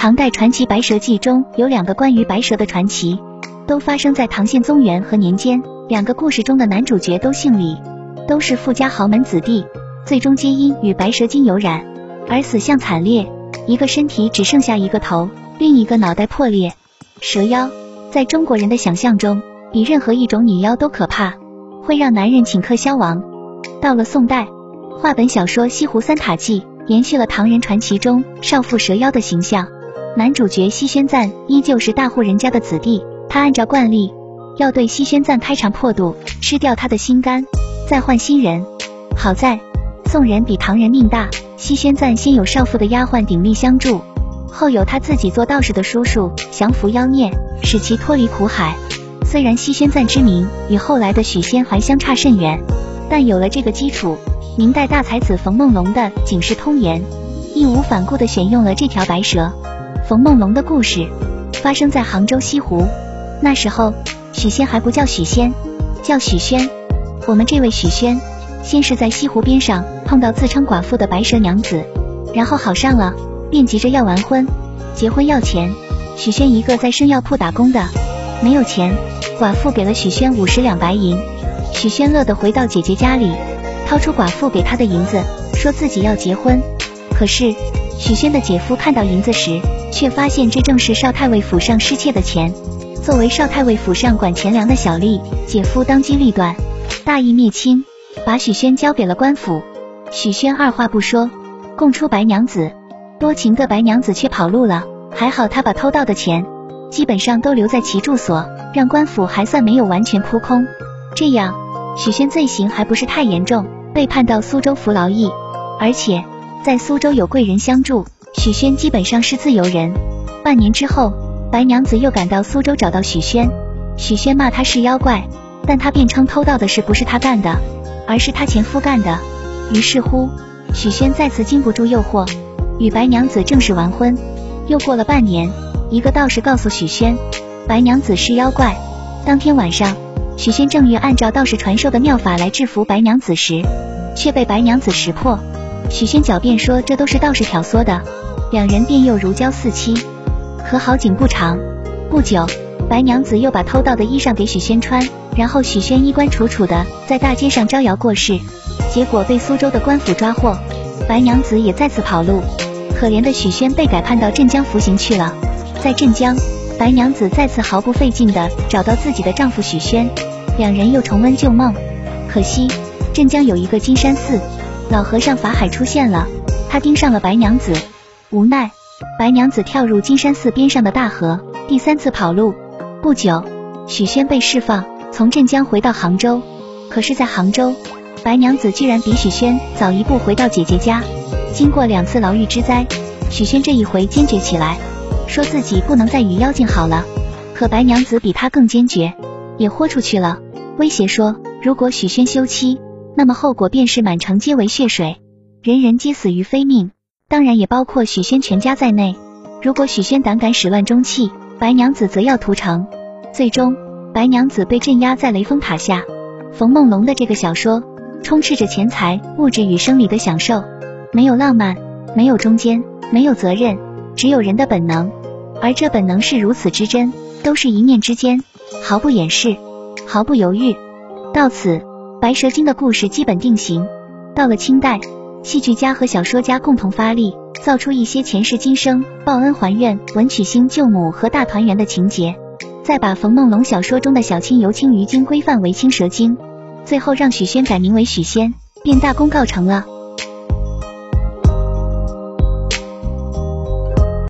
唐代传奇《白蛇记》中有两个关于白蛇的传奇，都发生在唐宪宗元和年间。两个故事中的男主角都姓李，都是富家豪门子弟，最终皆因与白蛇精有染而死相惨烈。一个身体只剩下一个头，另一个脑袋破裂。蛇妖在中国人的想象中，比任何一种女妖都可怕，会让男人顷刻消亡。到了宋代，话本小说《西湖三塔记》延续了唐人传奇中少妇蛇妖的形象。男主角西宣赞依旧是大户人家的子弟，他按照惯例要对西宣赞开肠破肚，吃掉他的心肝，再换新人。好在宋人比唐人命大，西宣赞先有少妇的丫鬟鼎力相助，后有他自己做道士的叔叔降服妖孽，使其脱离苦海。虽然西宣赞之名与后来的许仙还相差甚远，但有了这个基础，明代大才子冯梦龙的《警世通言》义无反顾地选用了这条白蛇。冯梦龙的故事发生在杭州西湖，那时候许仙还不叫许仙，叫许宣。我们这位许宣，先是在西湖边上碰到自称寡妇的白蛇娘子，然后好上了，便急着要完婚。结婚要钱，许宣一个在生药铺打工的，没有钱，寡妇给了许宣五十两白银，许宣乐得回到姐姐家里，掏出寡妇给他的银子，说自己要结婚。可是许宣的姐夫看到银子时，却发现这正是少太尉府上失窃的钱。作为少太尉府上管钱粮的小吏，姐夫当机立断，大义灭亲，把许宣交给了官府。许宣二话不说，供出白娘子。多情的白娘子却跑路了，还好他把偷盗的钱基本上都留在其住所，让官府还算没有完全扑空。这样，许宣罪行还不是太严重，被判到苏州服劳役，而且在苏州有贵人相助。许宣基本上是自由人。半年之后，白娘子又赶到苏州找到许宣，许宣骂他是妖怪，但他辩称偷盗的事不是他干的，而是他前夫干的。于是乎，许宣再次经不住诱惑，与白娘子正式完婚。又过了半年，一个道士告诉许宣，白娘子是妖怪。当天晚上，许宣正欲按照道士传授的妙法来制服白娘子时，却被白娘子识破。许宣狡辩说这都是道士挑唆的。两人便又如胶似漆。可好景不长，不久，白娘子又把偷盗的衣裳给许宣穿，然后许宣衣冠楚楚的在大街上招摇过市，结果被苏州的官府抓获，白娘子也再次跑路，可怜的许宣被改判到镇江服刑去了。在镇江，白娘子再次毫不费劲的找到自己的丈夫许宣，两人又重温旧梦。可惜镇江有一个金山寺，老和尚法海出现了，他盯上了白娘子。无奈，白娘子跳入金山寺边上的大河，第三次跑路。不久，许宣被释放，从镇江回到杭州。可是，在杭州，白娘子居然比许宣早一步回到姐姐家。经过两次牢狱之灾，许宣这一回坚决起来，说自己不能再与妖精好了。可白娘子比他更坚决，也豁出去了，威胁说，如果许宣休妻，那么后果便是满城皆为血水，人人皆死于非命。当然也包括许宣全家在内。如果许宣胆敢始乱终弃，白娘子则要屠城。最终，白娘子被镇压在雷峰塔下。冯梦龙的这个小说充斥着钱财、物质与生理的享受，没有浪漫，没有中间，没有责任，只有人的本能。而这本能是如此之真，都是一念之间，毫不掩饰，毫不犹豫。到此，白蛇精的故事基本定型。到了清代。戏剧家和小说家共同发力，造出一些前世今生、报恩还愿、文曲星救母和大团圆的情节，再把冯梦龙小说中的小青由青鱼精规范为青蛇精，最后让许仙改名为许仙，便大功告成了。